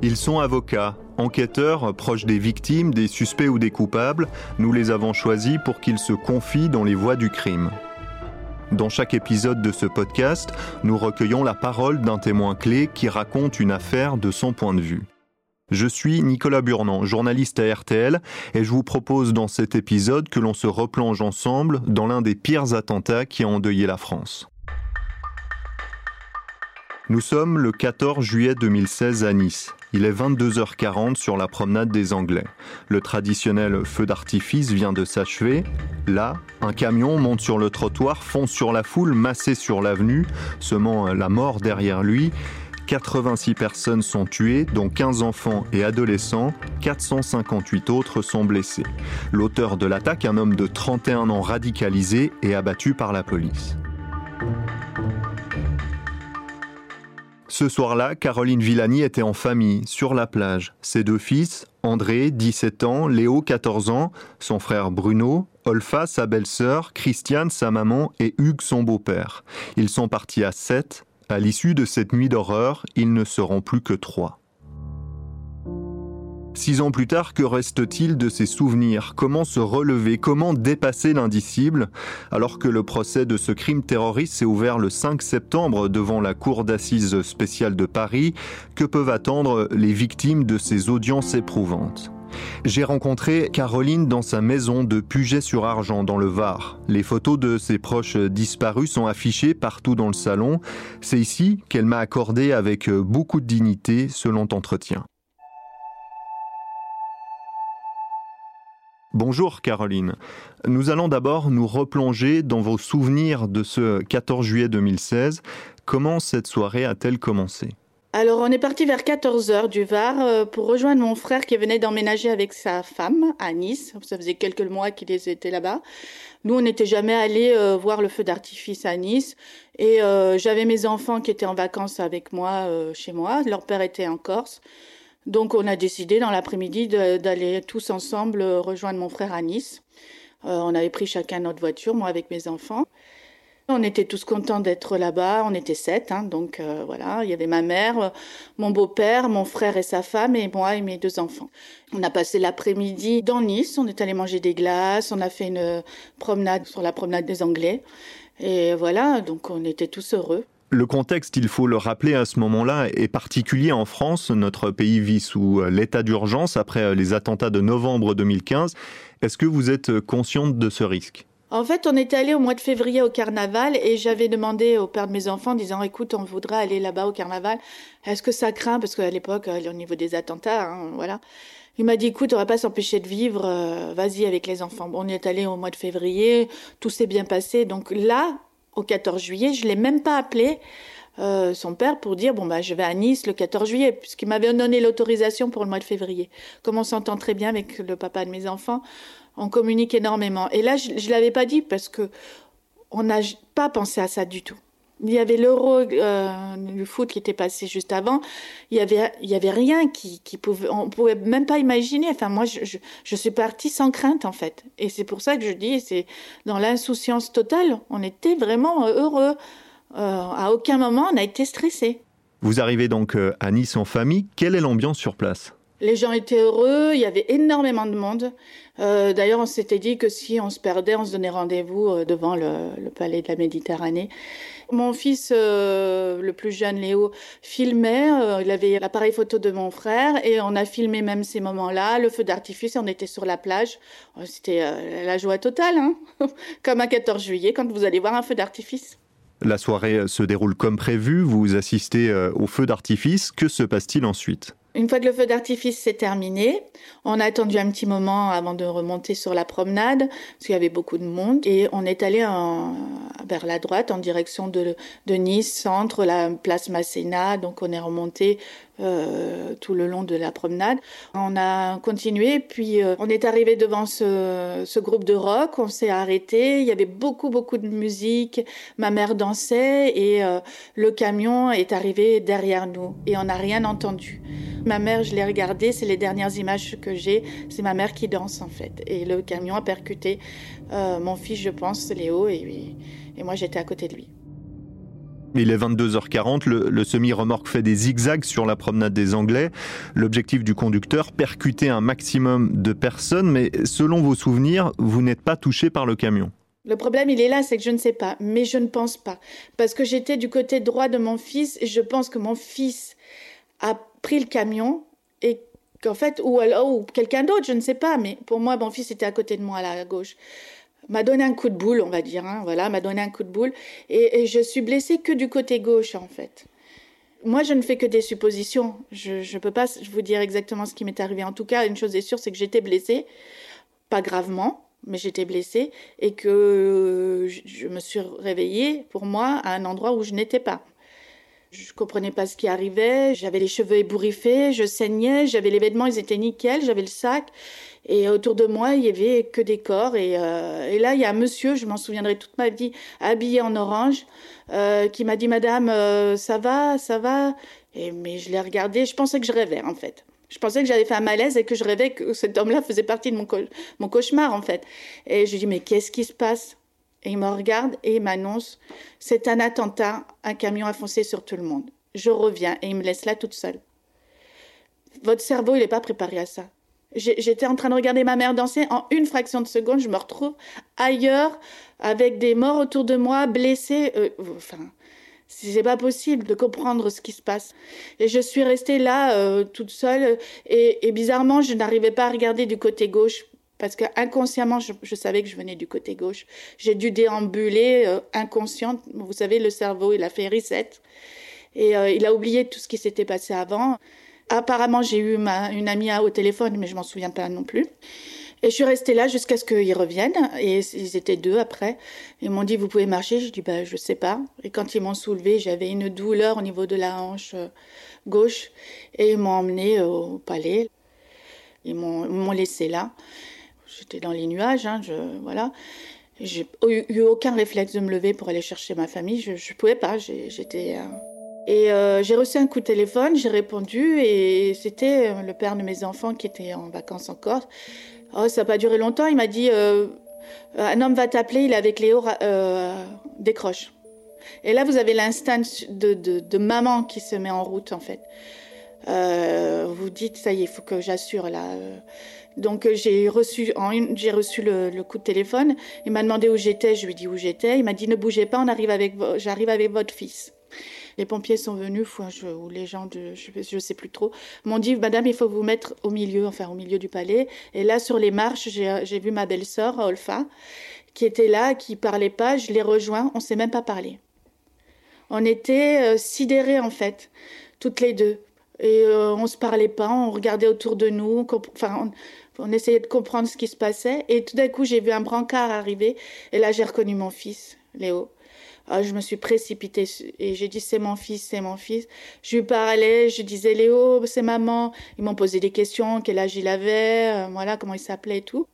Ils sont avocats, enquêteurs proches des victimes, des suspects ou des coupables. Nous les avons choisis pour qu'ils se confient dans les voies du crime. Dans chaque épisode de ce podcast, nous recueillons la parole d'un témoin clé qui raconte une affaire de son point de vue. Je suis Nicolas Burnand, journaliste à RTL, et je vous propose dans cet épisode que l'on se replonge ensemble dans l'un des pires attentats qui a endeuillé la France. Nous sommes le 14 juillet 2016 à Nice. Il est 22h40 sur la promenade des Anglais. Le traditionnel feu d'artifice vient de s'achever. Là, un camion monte sur le trottoir, fonce sur la foule massée sur l'avenue, semant la mort derrière lui. 86 personnes sont tuées, dont 15 enfants et adolescents, 458 autres sont blessés. L'auteur de l'attaque, un homme de 31 ans radicalisé, est abattu par la police. Ce soir-là, Caroline Villani était en famille, sur la plage. Ses deux fils, André, 17 ans, Léo, 14 ans, son frère Bruno, Olfa, sa belle-sœur, Christiane, sa maman et Hugues, son beau-père. Ils sont partis à 7 à l'issue de cette nuit d'horreur, ils ne seront plus que trois. Six ans plus tard, que reste-t-il de ces souvenirs? Comment se relever? Comment dépasser l'indicible? Alors que le procès de ce crime terroriste s'est ouvert le 5 septembre devant la Cour d'assises spéciale de Paris, que peuvent attendre les victimes de ces audiences éprouvantes? J'ai rencontré Caroline dans sa maison de Puget-sur-Argent dans le Var. Les photos de ses proches disparus sont affichées partout dans le salon. C'est ici qu'elle m'a accordé avec beaucoup de dignité ce long entretien. Bonjour Caroline. Nous allons d'abord nous replonger dans vos souvenirs de ce 14 juillet 2016. Comment cette soirée a-t-elle commencé? Alors, on est parti vers 14h du Var euh, pour rejoindre mon frère qui venait d'emménager avec sa femme à Nice. Ça faisait quelques mois qu'ils étaient là-bas. Nous, on n'était jamais allés euh, voir le feu d'artifice à Nice. Et euh, j'avais mes enfants qui étaient en vacances avec moi chez moi. Leur père était en Corse. Donc, on a décidé dans l'après-midi d'aller tous ensemble rejoindre mon frère à Nice. on avait pris chacun notre voiture, moi avec mes enfants. On était tous contents d'être là-bas. On était sept, hein, donc euh, voilà. Il y avait ma mère, mon beau-père, mon frère et sa femme, et moi et mes deux enfants. On a passé l'après-midi dans Nice. On est allé manger des glaces. On a fait une promenade sur la promenade des Anglais. Et voilà, donc on était tous heureux. Le contexte, il faut le rappeler à ce moment-là, est particulier en France. Notre pays vit sous l'état d'urgence après les attentats de novembre 2015. Est-ce que vous êtes consciente de ce risque? En fait, on était allé au mois de février au carnaval et j'avais demandé au père de mes enfants, disant écoute, on voudrait aller là-bas au carnaval. Est-ce que ça craint? Parce qu'à l'époque, euh, au niveau des attentats, hein, voilà. Il m'a dit écoute, on va pas s'empêcher de vivre, euh, vas-y avec les enfants. On est allé au mois de février, tout s'est bien passé. Donc là, au 14 juillet, je l'ai même pas appelé. Euh, son père pour dire bon bah je vais à Nice le 14 juillet puisqu'il m'avait donné l'autorisation pour le mois de février. Comme on s'entend très bien avec le papa de mes enfants, on communique énormément. Et là, je ne l'avais pas dit parce que on n'a pas pensé à ça du tout. Il y avait l'euro euh, du foot qui était passé juste avant. Il y avait, il y avait rien qui, qui pouvait, on pouvait même pas imaginer. Enfin, moi, je, suis partie sans crainte en fait. Et c'est pour ça que je dis, c'est dans l'insouciance totale. On était vraiment heureux. Euh, à aucun moment, on a été stressé. Vous arrivez donc euh, à Nice en famille. Quelle est l'ambiance sur place? Les gens étaient heureux, il y avait énormément de monde. Euh, d'ailleurs, on s'était dit que si on se perdait, on se donnait rendez-vous euh, devant le, palais de la Méditerranée. Mon fils, euh, le plus jeune Léo, filmait. il avait l'appareil photo de mon frère et on a filmé même ces moments-là, le feu d'artifice. On était sur la plage. Oh, c'était la joie totale, hein comme un 14 juillet quand vous allez voir un feu d'artifice. La soirée se déroule comme prévu. Vous assistez au feu d'artifice. Que se passe-t-il ensuite? Une fois que le feu d'artifice s'est terminé, on a attendu un petit moment avant de remonter sur la promenade, parce qu'il y avait beaucoup de monde, et on est allé vers la droite en direction de, de Nice, centre, la place Masséna, donc on est remonté euh, tout le long de la promenade. On a continué, puis euh, on est arrivé devant ce, groupe de rock, on s'est arrêté, il y avait beaucoup beaucoup de musique, ma mère dansait et euh, le camion est arrivé derrière nous et on n'a rien entendu. Ma mère, je l'ai regardée, c'est les dernières images que j'ai, c'est ma mère qui danse en fait et le camion a percuté mon fils, je pense, Léo, et moi j'étais à côté de lui. Il est 22h40, le, semi-remorque fait des zigzags sur la promenade des Anglais. L'objectif du conducteur, percuter un maximum de personnes, mais selon vos souvenirs, vous n'êtes pas touché par le camion. Le problème, il est là, c'est que je ne sais pas, mais je ne pense pas. Parce que j'étais du côté droit de mon fils et je pense que mon fils a pris le camion et qu'en fait, ou, ou quelqu'un d'autre, je ne sais pas, mais pour moi, mon fils était à côté de moi, là, à gauche m'a donné un coup de boule, on va dire, hein, voilà, m'a donné un coup de boule, et, je suis blessée que du côté gauche, en fait. Moi, je ne fais que des suppositions. Je ne peux pas vous dire exactement ce qui m'est arrivé. En tout cas, une chose est sûre, c'est que j'étais blessée, pas gravement, mais j'étais blessée, et que je me suis réveillée, pour moi, à un endroit où je n'étais pas. Je comprenais pas ce qui arrivait, j'avais les cheveux ébouriffés, je saignais, j'avais les vêtements, ils étaient nickel, j'avais le sac. Et autour de moi, il y avait que des corps. Et, euh, là, il y a un monsieur, je m'en souviendrai toute ma vie, habillé en orange, euh, qui m'a dit Madame, euh, ça va, ça va? Et mais je l'ai regardé, je pensais que je rêvais en fait. Je pensais que j'avais fait un malaise et que je rêvais que cet homme-là faisait partie de mon, mon cauchemar en fait. Et je lui dis mais qu'est-ce qui se passe? Et il me regarde et il m'annonce c'est un attentat, un camion a foncé sur tout le monde. Je reviens et il me laisse là toute seule. Votre cerveau, il n'est pas préparé à ça. J'étais en train de regarder ma mère danser. En une fraction de seconde, je me retrouve ailleurs, avec des morts autour de moi, blessés. Euh, enfin, c'est pas possible de comprendre ce qui se passe. Et je suis restée là, euh, toute seule. Et, bizarrement, je n'arrivais pas à regarder du côté gauche. Parce que inconsciemment, je, savais que je venais du côté gauche. J'ai dû déambuler euh, inconsciente. Vous savez, le cerveau, il a fait reset. Et il a oublié tout ce qui s'était passé avant. Apparemment, j'ai eu ma, une amie au téléphone, mais je m'en souviens pas non plus. Et je suis restée là jusqu'à ce qu'ils reviennent. Et ils étaient deux après. Ils m'ont dit, vous pouvez marcher Je dis, bah, je sais pas. Et quand ils m'ont soulevée, j'avais une douleur au niveau de la hanche euh, gauche. Et ils m'ont emmenée au palais. Ils m'ont laissé là. J'étais dans les nuages, hein, je, voilà. J'ai eu aucun réflexe de me lever pour aller chercher ma famille. Je ne pouvais pas. J'étais. Euh, et euh, j'ai reçu un coup de téléphone, j'ai répondu et c'était euh, le père de mes enfants qui était en vacances en Corse. Oh, ça n'a pas duré longtemps. Il m'a dit euh, un homme va t'appeler, il est avec Léo, décroche. Et là, vous avez l'instinct de, maman qui se met en route en fait. vous dites ça y est, il faut que j'assure là. Donc j'ai reçu, j'ai reçu le, le, coup de téléphone. Il m'a demandé où j'étais, je lui ai dit où j'étais. Il m'a dit ne bougez pas, on arrive avec, j'arrive avec votre fils. Les pompiers sont venus, ou les gens, de, je ne sais plus trop, m'ont dit, Madame, il faut vous mettre au milieu, enfin au milieu du palais. Et là, sur les marches, j'ai vu ma belle-sœur, Olfa, qui était là, qui parlait pas. Je l'ai rejoint, on s'est même pas parlé. On était euh, sidérés, en fait, toutes les deux. Et euh, on se parlait pas, on regardait autour de nous, enfin, on, essayait de comprendre ce qui se passait. Et tout d'un coup, j'ai vu un brancard arriver, et là, j'ai reconnu mon fils, Léo. Ah, je me suis précipitée et j'ai dit c'est mon fils, c'est mon fils. Je lui parlais, je disais Léo, c'est maman. Ils m'ont posé des questions, quel âge il avait, euh, voilà, comment il s'appelait et tout.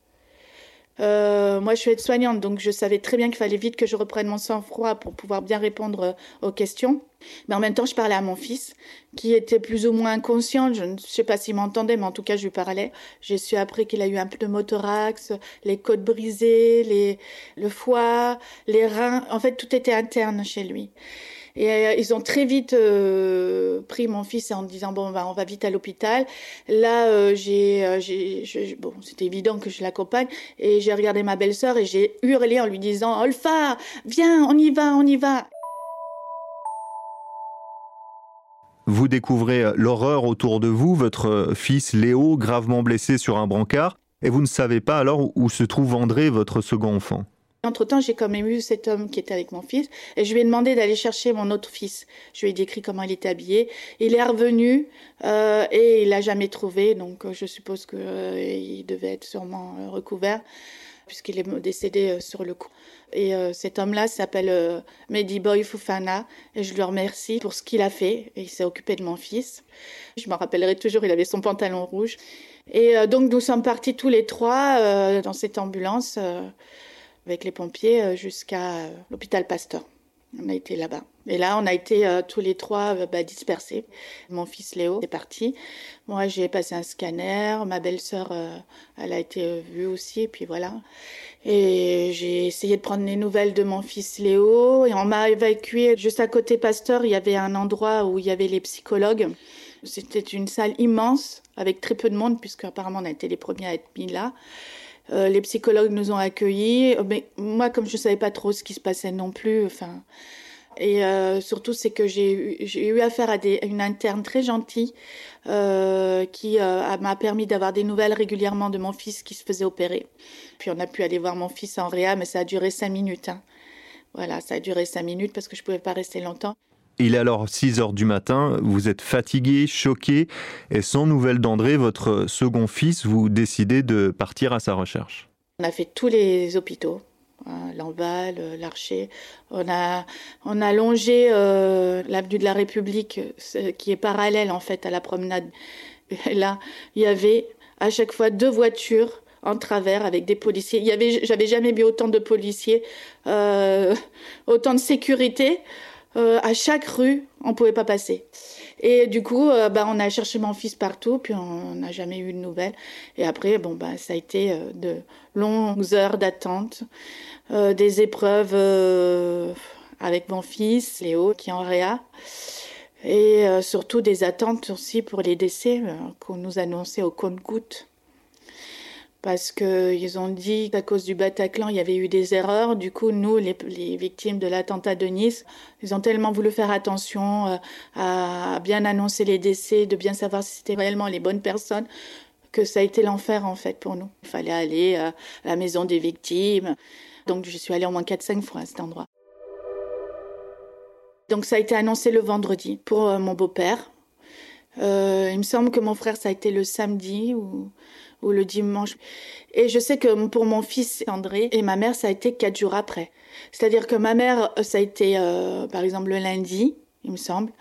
Euh, moi, je suis aide-soignante, donc je savais très bien qu'il fallait vite que je reprenne mon sang-froid pour pouvoir bien répondre euh, aux questions. Mais en même temps, je parlais à mon fils, qui était plus ou moins inconscient. Je ne sais pas s'il m'entendait, mais en tout cas, je lui parlais. J'ai su après qu'il a eu un pneumothorax, les côtes brisées, les, le foie, les reins. En fait, tout était interne chez lui. Et euh, ils ont très vite euh, pris mon fils en disant bon ben, on va vite à l'hôpital. Là euh, j'ai, j'ai bon c'était évident que je l'accompagne et j'ai regardé ma belle-sœur et j'ai hurlé en lui disant Olfa viens on y va on y va. Vous découvrez l'horreur autour de vous, votre fils Léo gravement blessé sur un brancard, et vous ne savez pas alors où se trouve André, votre second enfant. Entre-temps, j'ai quand même eu cet homme qui était avec mon fils et je lui ai demandé d'aller chercher mon autre fils. Je lui ai décrit comment il était habillé. Il est revenu euh, et il l'a jamais trouvé, donc euh, je suppose qu'il euh, devait être sûrement recouvert puisqu'il est décédé sur le coup. Et cet homme-là s'appelle Mehdi Boy Fufana et je lui remercie pour ce qu'il a fait. il s'est occupé de mon fils. Je me rappellerai toujours, il avait son pantalon rouge. Et donc nous sommes partis tous les trois dans cette ambulance avec les pompiers euh, jusqu'à euh, l'hôpital Pasteur. On a été là-bas. Et là, on a été euh, tous les trois bah, dispersés. Mon fils Léo est parti. Moi, j'ai passé un scanner. Ma belle-sœur, elle a été vue aussi. Et puis voilà. Et j'ai essayé de prendre les nouvelles de mon fils Léo. Et on m'a évacué juste à côté Pasteur. Il y avait un endroit où il y avait les psychologues. C'était une salle immense avec très peu de monde puisque apparemment on a été les premiers à être mis là. Les psychologues nous ont accueillis, mais moi comme je savais pas trop ce qui se passait non plus, enfin et euh, surtout, c'est que j'ai eu, affaire à, une interne très gentille euh, qui euh, m'a permis d'avoir des nouvelles régulièrement de mon fils qui se faisait opérer. Puis on a pu aller voir mon fils en réa, mais ça a duré cinq minutes. Hein. Voilà, ça a duré cinq minutes parce que je ne pouvais pas rester longtemps. Il est alors 6 heures du matin, vous êtes fatigué, choqué, et sans nouvelles d'André, votre second fils, vous décidez de partir à sa recherche. On a fait tous les hôpitaux, Hein, euh, l'Archer. On a, on a longé euh, l'avenue de la République, qui est parallèle en fait à la promenade. Là, il y avait à chaque fois deux voitures en travers avec des policiers. Il y j'avais jamais vu autant de policiers, euh, autant de sécurité. À chaque rue, on pouvait pas passer. Et du coup, bah, on a cherché mon fils partout, puis on n'a jamais eu de nouvelles. Et après, bon, bah, ça a été de longues heures d'attente. Euh, des épreuves euh, avec mon fils Léo qui est en réa et euh, surtout des attentes aussi pour les décès qu'on nous annonçait au compte-gouttes parce qu'ils ont dit qu'à cause du Bataclan, il y avait eu des erreurs. Du coup, nous, les, victimes de l'attentat de Nice, ils ont tellement voulu faire attention à bien annoncer les décès, de bien savoir si c'était réellement les bonnes personnes, que ça a été l'enfer en fait pour nous. Il fallait aller à la maison des victimes. Donc je suis allée au moins 4-5 fois à cet endroit. Donc ça a été annoncé le vendredi pour euh, mon beau-père. Euh, il me semble que mon frère, ça a été le samedi ou, ou, le dimanche. Et je sais que pour mon fils André et ma mère, ça a été quatre jours après. C'est-à-dire que ma mère, ça a été euh, par exemple le lundi, il me semble.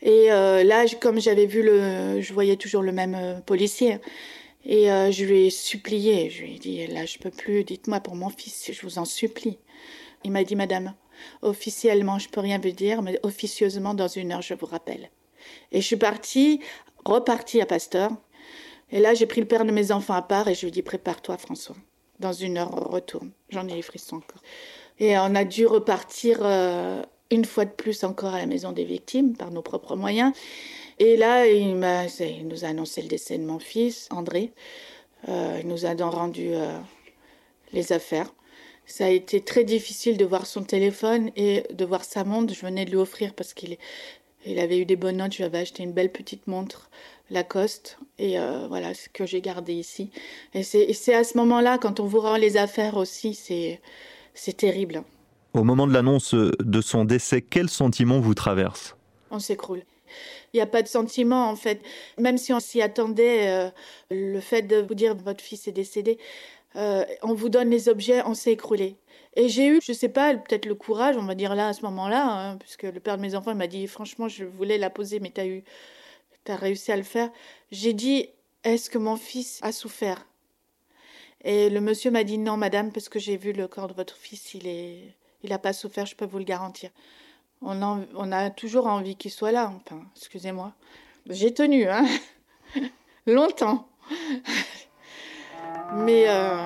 Et là, comme j'avais vu le, je voyais toujours le même policier. Et euh, je lui ai supplié, je lui ai dit, là, je peux plus, dites-moi pour mon fils, je vous en supplie. Il m'a dit, madame, officiellement, je peux rien vous dire, mais officieusement, dans une heure, je vous rappelle. Et je suis partie, repartie à Pasteur. Et là, j'ai pris le père de mes enfants à part et je lui ai dit, prépare-toi, François. Dans une heure, on retourne. J'en ai les frissons encore. Et on a dû repartir euh, une fois de plus encore à la maison des victimes par nos propres moyens. Et là, il, nous a annoncé le décès de mon fils, André. Euh, il nous a donc rendu euh, les affaires. Ça a été très difficile de voir son téléphone et de voir sa montre. Je venais de lui offrir parce qu'il il avait eu des bonnes notes. Je lui avais acheté une belle petite montre Lacoste. Et euh, voilà, ce que j'ai gardé ici. Et c'est à ce moment-là, quand on vous rend les affaires aussi, c'est terrible. Au moment de l'annonce de son décès, quel sentiment vous traverse On s'écroule. Il n'y a pas de sentiment en fait. Même si on s'y attendait, euh, le fait de vous dire votre fils est décédé, euh, on vous donne les objets, on s'est écroulé. Et j'ai eu, je sais pas, peut-être le courage, on va dire là à ce moment-là, hein, puisque le père de mes enfants m'a dit franchement, je voulais la poser, mais tu as eu, as réussi à le faire. J'ai dit, est-ce que mon fils a souffert? Et le monsieur m'a dit non, madame, parce que j'ai vu le corps de votre fils, il est, il n'a pas souffert, je peux vous le garantir. On, a toujours envie qu'il soit là, enfin, excusez-moi. J'ai tenu, hein Longtemps. Mais, euh,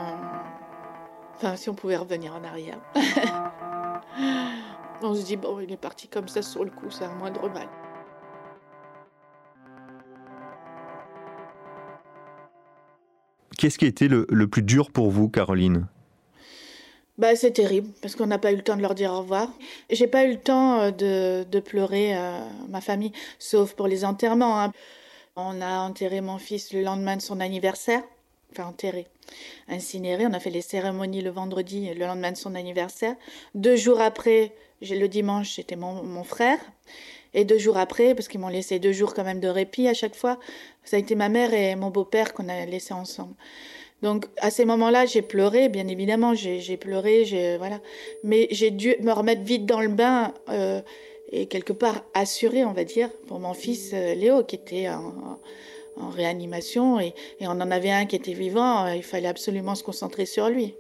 enfin, si on pouvait revenir en arrière. on se dit, bon, il est parti comme ça sur le coup, c'est un moindre mal. Qu'est-ce qui a été le plus dur pour vous, Caroline? Bah, c'est terrible parce qu'on n'a pas eu le temps de leur dire au revoir. J'ai pas eu le temps euh, de, de pleurer euh, ma famille, sauf pour les enterrements. Hein. On a enterré mon fils le lendemain de son anniversaire, enfin enterré, incinéré. On a fait les cérémonies le vendredi, le lendemain de son anniversaire. Deux jours après, le dimanche, c'était mon, mon frère. Et deux jours après, parce qu'ils m'ont laissé deux jours quand même de répit à chaque fois, ça a été ma mère et mon beau-père qu'on a laissés ensemble. Donc à ces moments-là, j'ai pleuré, bien évidemment, j'ai pleuré, j'ai voilà, mais j'ai dû me remettre vite dans le bain euh, et quelque part assurer, on va dire, pour mon fils euh, Léo qui était en, réanimation et, on en avait un qui était vivant. Euh, il fallait absolument se concentrer sur lui.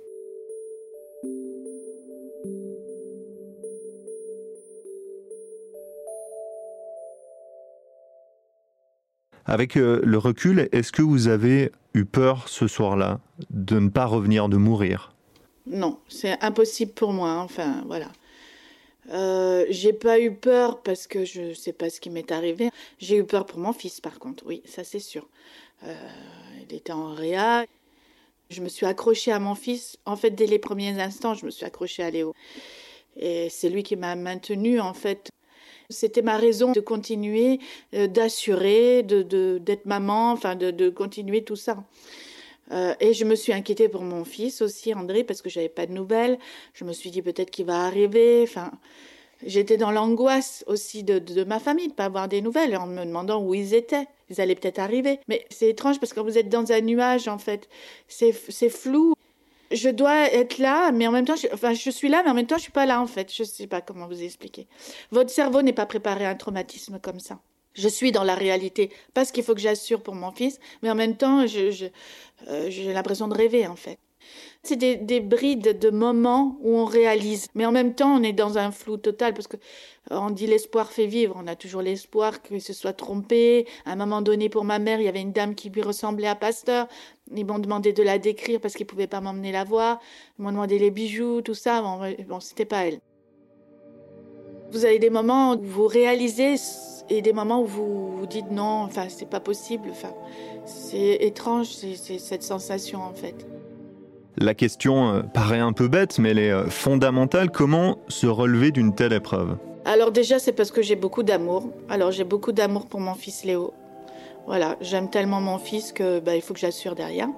Avec euh, le recul, est-ce que vous avez eu peur ce soir-là de ne pas revenir, de mourir? Non, c'est impossible pour moi. Enfin, voilà. Euh, j'ai pas eu peur parce que je sais pas ce qui m'est arrivé. J'ai eu peur pour mon fils, par contre. Oui, ça c'est sûr. Euh, il était en réa. Je me suis accrochée à mon fils. En fait, dès les premiers instants, je me suis accrochée à Léo. Et c'est lui qui m'a maintenue, en fait. C'était ma raison de continuer, euh, d'assurer, de, d'être maman, enfin de, continuer tout ça. Euh, et je me suis inquiétée pour mon fils aussi, André, parce que j'avais pas de nouvelles. Je me suis dit peut-être qu'il va arriver. Enfin, j'étais dans l'angoisse aussi de, de, ma famille de pas avoir des nouvelles, en me demandant où ils étaient. Ils allaient peut-être arriver. Mais c'est étrange parce que quand vous êtes dans un nuage, en fait, c'est flou je dois être là, mais en même temps, je, enfin, je suis là, mais en même temps, je suis pas là, en fait. Je sais pas comment vous expliquer. Votre cerveau n'est pas préparé à un traumatisme comme ça. Je suis dans la réalité parce qu'il faut que j'assure pour mon fils, mais en même temps, euh, j'ai l'impression de rêver, en fait. C'est des, des, brides de moments où on réalise, mais en même temps, on est dans un flou total parce que on dit l'espoir fait vivre. On a toujours l'espoir qu'il se soit trompé. À un moment donné, pour ma mère, il y avait une dame qui lui ressemblait à Pasteur. Ils m'ont demandé de la décrire parce qu'ils pouvaient pas m'emmener la voir. Ils m'ont demandé les bijoux, tout ça. Bon, bon c'était pas elle. Vous avez des moments où vous réalisez et des moments où vous vous dites non, enfin, c'est pas possible. Enfin, c'est étrange, c'est cette sensation en fait. La question euh, paraît un peu bête, mais elle est euh, fondamentale. Comment se relever d'une telle épreuve? Alors déjà, c'est parce que j'ai beaucoup d'amour. Alors j'ai beaucoup d'amour pour mon fils Léo. Voilà, j'aime tellement mon fils que bah, il faut que j'assure derrière.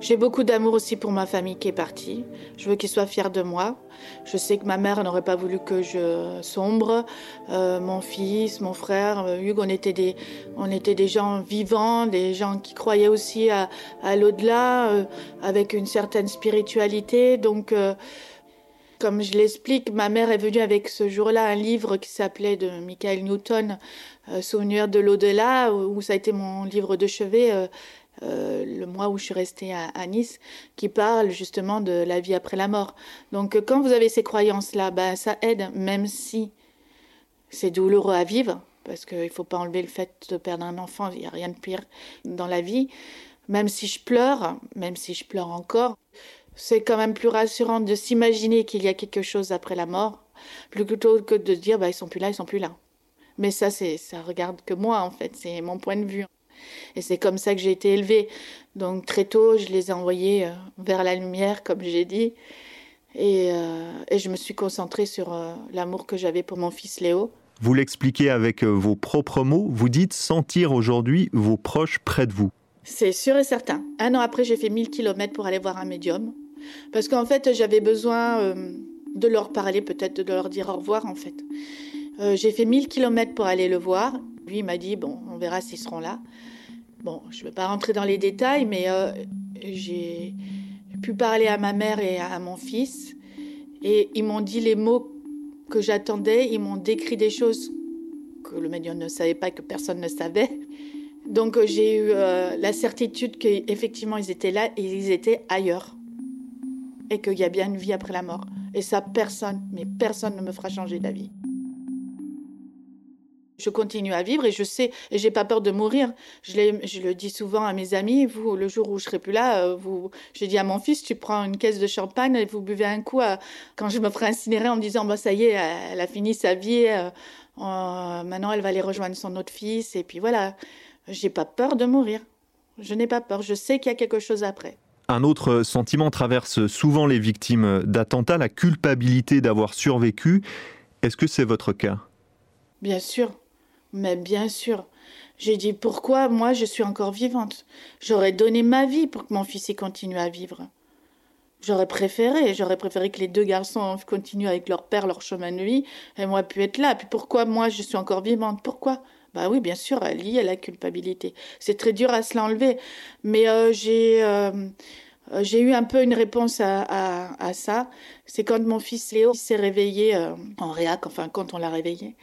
J'ai beaucoup d'amour aussi pour ma famille qui est partie. Je veux qu'ils soient fiers de moi. Je sais que ma mère n'aurait pas voulu que je sombre. Euh, mon fils, mon frère, euh, Hugues, on était des, on était des gens vivants, des gens qui croyaient aussi à, l'au-delà, euh, avec une certaine spiritualité. Donc, comme je l'explique, ma mère est venue avec ce jour-là un livre qui s'appelait de Michael Newton, Souvenir de l'au-delà, où ça a été mon livre de chevet euh, le mois où je suis restée à, Nice, qui parle justement de la vie après la mort. Donc euh, quand vous avez ces croyances-là, bah, ça aide, même si c'est douloureux à vivre, parce qu'il ne faut pas enlever le fait de perdre un enfant, il n'y a rien de pire dans la vie. Même si je pleure, même si je pleure encore, c'est quand même plus rassurant de s'imaginer qu'il y a quelque chose après la mort, plutôt que de dire bah, ils sont plus là, ils sont plus là. Mais ça, c'est ça regarde que moi en fait, c'est mon point de vue. Et c'est comme ça que j'ai été élevée. Donc très tôt, je les ai envoyés euh, vers la lumière, comme j'ai dit. Et, euh, et, je me suis concentrée sur euh, l'amour que j'avais pour mon fils Léo. Vous l'expliquez avec vos propres mots. Vous dites sentir aujourd'hui vos proches près de vous. C'est sûr et certain. Un an après, j'ai fait 1000 km pour aller voir un médium. Parce qu'en fait, j'avais besoin de leur parler, peut-être de leur dire au revoir, en fait. Euh, j'ai fait 1000 km pour aller le voir. Lui, m'a dit, bon, on verra s'ils seront là. Bon, je ne vais pas rentrer dans les détails, mais euh, j'ai pu parler à ma mère et à mon fils. Et ils m'ont dit les mots que j'attendais. Ils m'ont décrit des choses que le médium ne savait pas, que personne ne savait. Donc j'ai eu euh, la certitude qu'effectivement ils étaient là et ils étaient ailleurs. Et qu'il y a bien une vie après la mort. Et ça, personne, mais personne ne me fera changer d'avis. Je continue à vivre et je sais, et j'ai pas peur de mourir. Je, je, le dis souvent à mes amis, vous, le jour où je serai plus là, euh, vous, j'ai dit à mon fils, tu prends une caisse de champagne et vous buvez un coup à, quand je me ferai incinérer en me disant, bah, ça y est, elle a fini sa vie, euh, euh, maintenant elle va aller rejoindre son autre fils, et puis voilà. J'ai pas peur de mourir. Je n'ai pas peur. Je sais qu'il y a quelque chose après. Un autre sentiment traverse souvent les victimes d'attentats, la culpabilité d'avoir survécu. Est-ce que c'est votre cas? Bien sûr. Mais bien sûr. J'ai dit pourquoi moi je suis encore vivante? J'aurais donné ma vie pour que mon fils y continue à vivre. J'aurais préféré, j'aurais préféré que les deux garçons continuent avec leur père leur chemin de vie et moi pu être là. Puis pourquoi moi je suis encore vivante? Pourquoi? Bah oui, bien sûr, lié à la culpabilité. C'est très dur à se l'enlever. Mais euh, j'ai euh, j'ai eu un peu une réponse à, ça. C'est quand mon fils Léo s'est réveillé euh, en réac, enfin quand on l'a réveillé.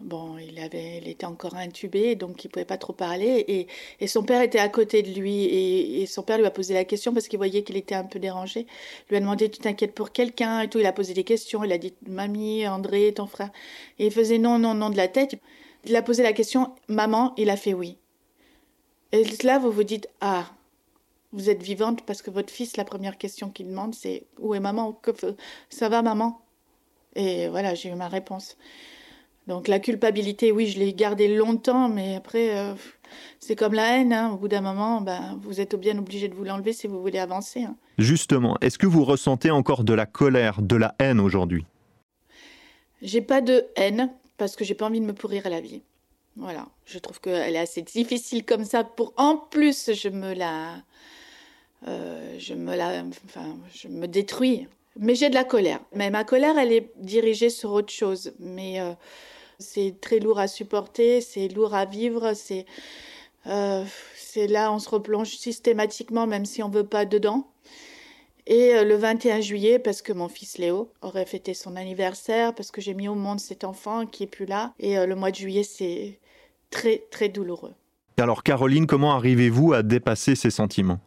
Bon, il, avait, il était encore intubé, donc il pouvait pas trop parler. Et, son père était à côté de lui. Et, et, son père lui a posé la question parce qu'il voyait qu'il était un peu dérangé. Il lui a demandé Tu t'inquiètes pour quelqu'un et tout. Il a posé des questions. Il a dit Mamie, André, ton frère. Et il faisait non, non, non de la tête. Il a posé la question Maman, il a fait oui. Et là, vous vous dites, ah, vous êtes vivante parce que votre fils, la première question qu'il demande, c'est où est maman? Ça va, maman? Et voilà, j'ai eu ma réponse. Donc la culpabilité, oui, je l'ai gardée longtemps, mais après, euh, c'est comme la haine. Hein. Au bout d'un moment, ben, vous êtes bien obligé de vous l'enlever si vous voulez avancer. Hein. Justement, est-ce que vous ressentez encore de la colère, de la haine aujourd'hui? J'ai pas de haine parce que j'ai pas envie de me pourrir à la vie. Voilà, je trouve qu'elle est assez difficile comme ça pour en plus je me la euh, je me la enfin je me détruis. Mais j'ai de la colère. Mais ma colère elle est dirigée sur autre chose. Mais euh, c'est très lourd à supporter, c'est lourd à vivre, c'est euh, c'est là on se replonge systématiquement même si on veut pas dedans. Et le 21 juillet, parce que mon fils Léo aurait fêté son anniversaire, parce que j'ai mis au monde cet enfant qui est plus là. Et le mois de juillet, c'est très, très douloureux. Alors Caroline, comment arrivez-vous à dépasser ces sentiments?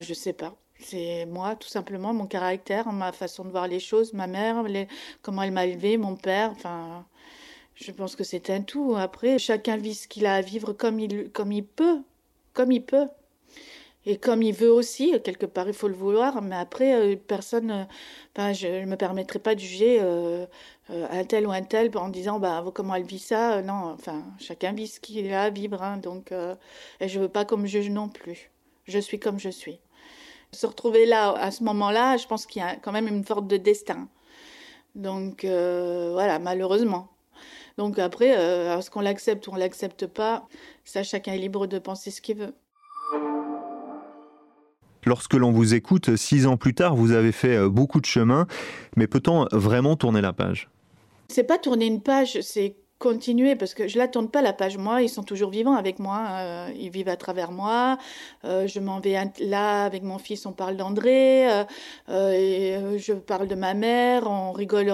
Je sais pas. C'est moi, tout simplement, mon caractère, ma façon de voir les choses, ma mère, comment elle m'a élevé, mon père. Enfin, je pense que c'est un tout. Après, chacun vit ce qu'il a à vivre comme il, comme il peut, comme il peut. Et comme il veut aussi, quelque part, il faut le vouloir, mais après, euh, personne, euh, je ne me permettrai pas de juger euh, un tel ou un tel en disant bah, comment elle vit ça? non, enfin, chacun vit ce qu'il a à vivre, hein, donc, je ne veux pas qu'on me juge non plus. Je suis comme je suis. Se retrouver là, à ce moment-là, je pense qu'il y a quand même une forme de destin. Donc, voilà, malheureusement. Donc après, est-ce qu'on l'accepte ou on l'accepte pas Ça, chacun est libre de penser ce qu'il veut. Lorsque l'on vous écoute, six ans plus tard, vous avez fait euh, beaucoup de chemin, mais peut-on vraiment tourner la page? C'est pas tourner une page, c'est continuer parce que je la tourne pas la page moi ils sont toujours vivants avec moi euh, ils vivent à travers moi euh, je m'en vais là avec mon fils on parle d'André et je parle de ma mère on rigole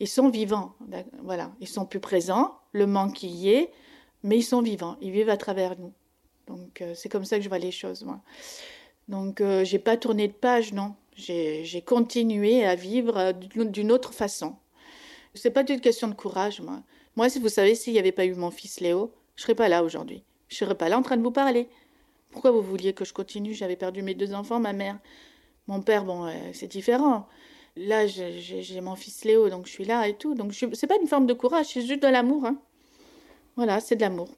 ils sont vivants voilà ils sont plus présents le manque y est mais ils sont vivants ils vivent à travers nous donc c'est comme ça que je vois les choses moi donc, euh, j'ai pas tourné de page, non. J'ai continué à vivre euh, d'une autre façon. C'est pas une question de courage, moi. Moi, si vous savez, s'il n'y avait pas eu mon fils Léo, je serais pas là aujourd'hui. Je serais pas là en train de vous parler. Pourquoi vous vouliez que je continue? J'avais perdu mes deux enfants, ma mère. Mon père, bon, euh, c'est différent. Là, j'ai mon fils Léo, donc je suis là et tout. Donc, c'est pas une forme de courage, c'est juste de l'amour. Hein. Voilà, c'est de l'amour.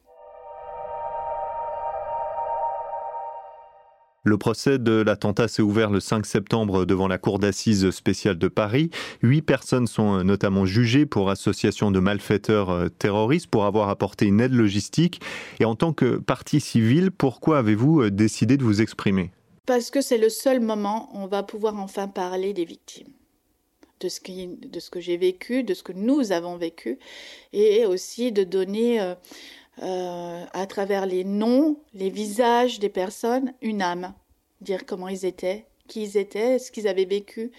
Le procès de l'attentat s'est ouvert le 5 septembre devant la Cour d'assises spéciale de Paris. Huit personnes sont notamment jugées pour association de malfaiteurs euh, terroristes pour avoir apporté une aide logistique. Et en tant que partie civile, pourquoi avez-vous euh, décidé de vous exprimer? Parce que c'est le seul moment où on va pouvoir enfin parler des victimes. De ce, que j'ai vécu, de ce que nous avons vécu, et aussi de donner euh, euh, à travers les noms, les visages des personnes, une âme. Dire comment ils étaient, qui ils étaient, ce qu'ils avaient vécu.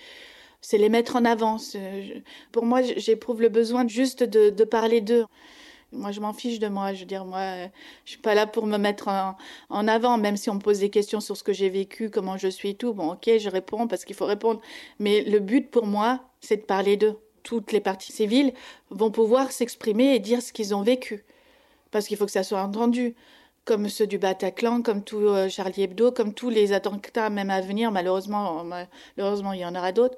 C'est les mettre en avant. Pour moi, j'éprouve le besoin juste de, parler d'eux. Moi, je m'en fiche de moi. Je veux dire, moi, je suis pas là pour me mettre en, avant, même si on me pose des questions sur ce que j'ai vécu, comment je suis tout. Bon, ok, je réponds parce qu'il faut répondre. Mais le but pour moi, c'est de parler d'eux. Toutes les parties civiles vont pouvoir s'exprimer et dire ce qu'ils ont vécu parce qu'il faut que ça soit entendu, comme ceux du Bataclan, comme tout euh, Charlie Hebdo, comme tous les attentats même à venir, malheureusement, malheureusement il y en aura d'autres,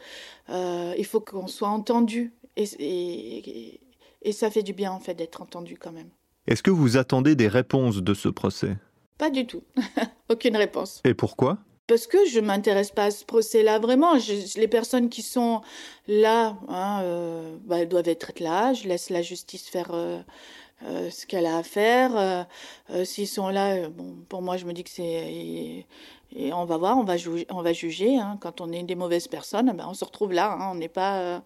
euh, il faut qu'on soit entendu. Et, et, ça fait du bien, en fait, d'être entendu quand même. Est-ce que vous attendez des réponses de ce procès? Pas du tout. Aucune réponse. Et pourquoi? Parce que je m'intéresse pas à ce procès-là vraiment. les personnes qui sont là, hein, euh, bah, elles doivent être là. Je laisse la justice faire euh, ce qu'elle a à faire. Euh, euh, s'ils sont là, bon, pour moi, je me dis que c'est. Et, on va voir, on va, juger. On va juger hein. Quand on est des mauvaises personnes, ben, on se retrouve là. Hein. on n'est pas.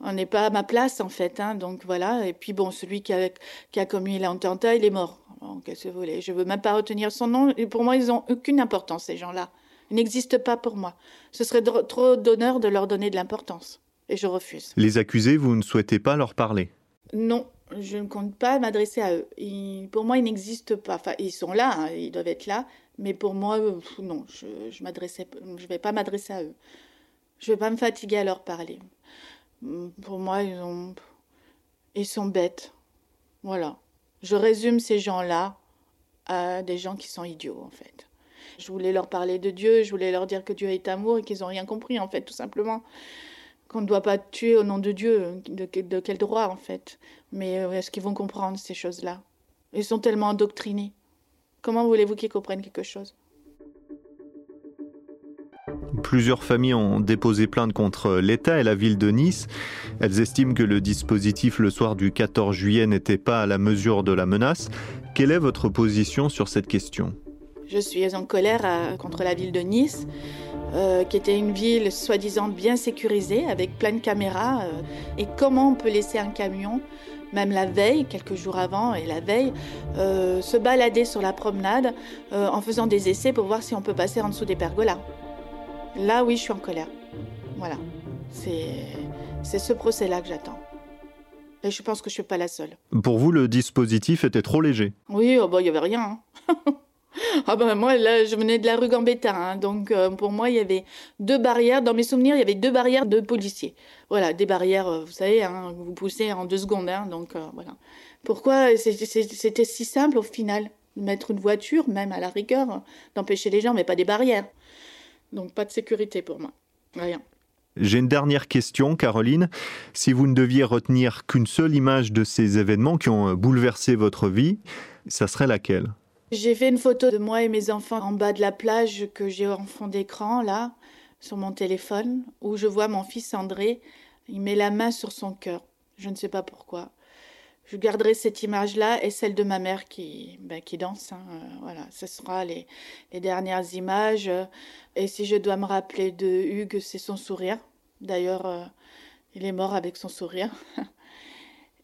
on n'est pas à ma place en fait, hein. donc voilà. Et puis bon, celui qui a, qui a commis l'attentat, il est mort. Qu'est-ce que vous voulez? Je veux même pas retenir son nom. Et pour moi, ils ont aucune importance ces gens-là. Ils n'existent pas pour moi. Ce serait trop d'honneur de leur donner de l'importance. Et je refuse. Les accusés, vous ne souhaitez pas leur parler? Non, je ne compte pas m'adresser à eux. pour moi, ils n'existent pas. Enfin, ils sont là, hein, ils doivent être là, mais pour moi, non, je ne vais pas m'adresser à eux. Je ne vais pas me fatiguer à leur parler. Pour moi, ils, ont, ils sont bêtes. Voilà. Je résume ces gens-là à des gens qui sont idiots, en fait. Je voulais leur parler de Dieu, je voulais leur dire que Dieu est amour et qu'ils n'ont rien compris, en fait, tout simplement. Qu'on ne doit pas tuer au nom de Dieu, de quel droit, en fait. Mais euh, est-ce qu'ils vont comprendre ces choses-là? Ils sont tellement endoctrinés. Comment voulez-vous qu'ils comprennent quelque chose? Plusieurs familles ont déposé plainte contre l'État et la ville de Nice. Elles estiment que le dispositif le soir du 14 juillet n'était pas à la mesure de la menace. Quelle est votre position sur cette question? Je suis en colère euh, contre la ville de Nice, euh, qui était une ville soi-disant bien sécurisée, avec plein de caméras. Euh, et comment on peut laisser un camion même la veille, quelques jours avant et la veille, se balader sur la promenade en faisant des essais pour voir si on peut passer en dessous des pergolas. Là, oui, je suis en colère. Voilà. C'est ce procès-là que j'attends. Et je pense que je ne suis pas la seule. Pour vous, le dispositif était trop léger Oui, oh bah, il n'y avait rien. Hein. ah ben moi, là, je venais de la rue Gambetta. Hein. donc, euh, pour moi, il y avait deux barrières. Dans mes souvenirs, il y avait deux barrières de policiers. Voilà, des barrières, euh, vous savez, hein, vous poussez en deux secondes. donc, euh, voilà. Pourquoi c'était si simple au final Mettre une voiture, même à la rigueur, d'empêcher les gens, mais pas des barrières. Donc pas de sécurité pour moi. Rien. J'ai une dernière question, Caroline. Si vous ne deviez retenir qu'une seule image de ces événements qui ont bouleversé votre vie, ça serait laquelle? J'ai fait une photo de moi et mes enfants en bas de la plage que j'ai en fond d'écran, là, sur mon téléphone, où je vois mon fils André. Il met la main sur son cœur. Je ne sais pas pourquoi je garderai cette image-là et celle de ma mère qui, ben, qui danse. Hein, euh, voilà, ce sera les, dernières images. Et si je dois me rappeler de Hugues, c'est son sourire. D'ailleurs, euh, il est mort avec son sourire.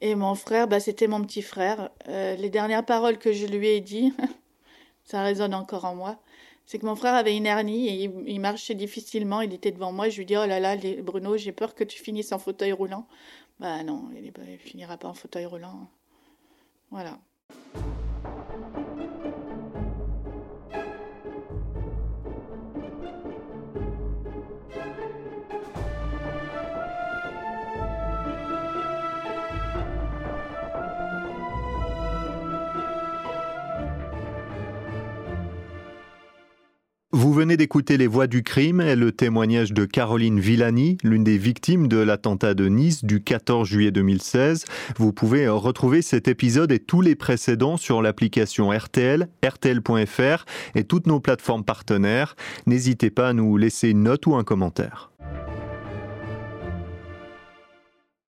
Et mon frère, ben, c'était mon petit frère. Euh, les dernières paroles que je lui ai dit, ça résonne encore en moi. C'est que mon frère avait une hernie et il, marchait difficilement. Il était devant moi. Je lui dis Oh là là, Bruno, j'ai peur que tu finisses en fauteuil roulant. Bah non, il, il finira pas en fauteuil roulant. Voilà. Vous venez d'écouter Les Voix du crime et le témoignage de Caroline Villani, l'une des victimes de l'attentat de Nice du 14 juillet 2016. Vous pouvez retrouver cet épisode et tous les précédents sur l'application RTL, RTL.fr et toutes nos plateformes partenaires. N'hésitez pas à nous laisser une note ou un commentaire.